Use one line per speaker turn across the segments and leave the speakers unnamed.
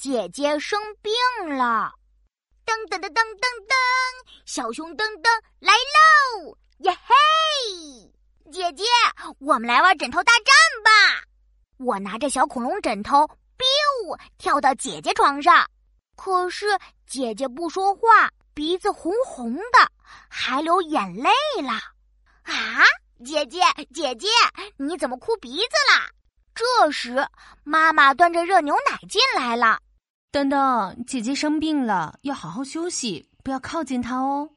姐姐生病了。噔噔噔噔噔噔，小熊噔噔来喽！耶嘿，姐姐，我们来玩枕头大战吧！我拿着小恐龙枕头，biu 跳到姐姐床上，可是姐姐不说话，鼻子红红的，还流眼泪了。啊，姐姐，姐姐，你怎么哭鼻子了？这时，妈妈端着热牛奶进来了。
等等，姐姐生病了，要好好休息，不要靠近她哦。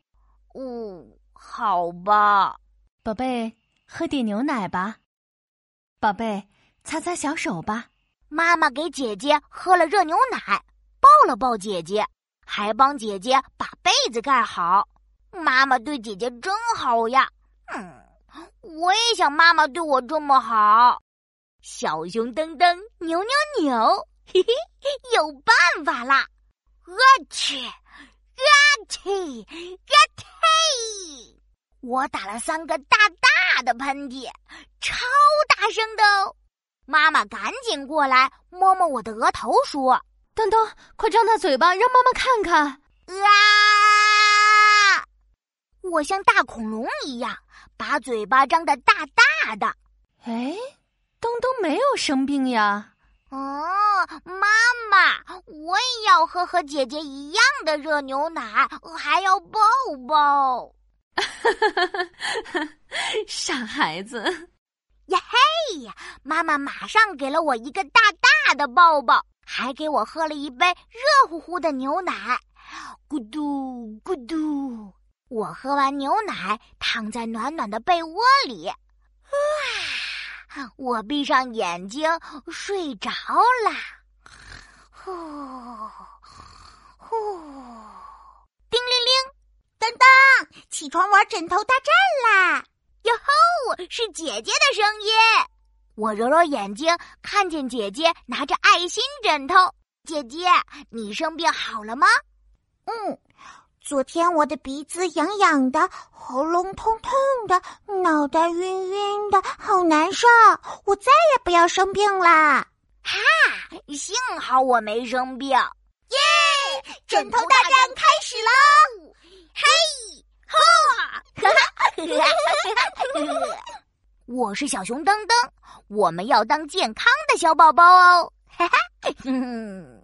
哦，好吧，
宝贝，喝点牛奶吧。宝贝，擦擦小手吧。
妈妈给姐姐喝了热牛奶，抱了抱姐姐，还帮姐姐把被子盖好。妈妈对姐姐真好呀。嗯，我也想妈妈对我这么好。小熊噔噔，扭扭扭。嘿嘿，有办法啦！阿嚏，阿嚏，阿嚏！我打了三个大大的喷嚏，超大声的哦！妈妈赶紧过来摸摸我的额头，说：“
东东，快张大嘴巴，让妈妈看看！”
啊！我像大恐龙一样，把嘴巴张得大大的。
哎，东东没有生病呀。
哦，妈妈，我也要喝和姐姐一样的热牛奶，还要抱抱。
傻孩子，
呀嘿呀！妈妈马上给了我一个大大的抱抱，还给我喝了一杯热乎乎的牛奶。咕嘟咕嘟，我喝完牛奶，躺在暖暖的被窝里。我闭上眼睛睡着了，呼呼，叮铃铃，
当当，起床玩枕头大战啦！
哟吼，是姐姐的声音。我揉揉眼睛，看见姐姐拿着爱心枕头。姐姐，你生病好了吗？
嗯。昨天我的鼻子痒痒的，喉咙痛痛的，脑袋晕晕的，好难受。我再也不要生病啦！
哈，幸好我没生病。
耶！枕头大战开始喽！
嘿，哈！哈 哈我是小熊噔噔，我们要当健康的小宝宝哦！哈哈，嗯。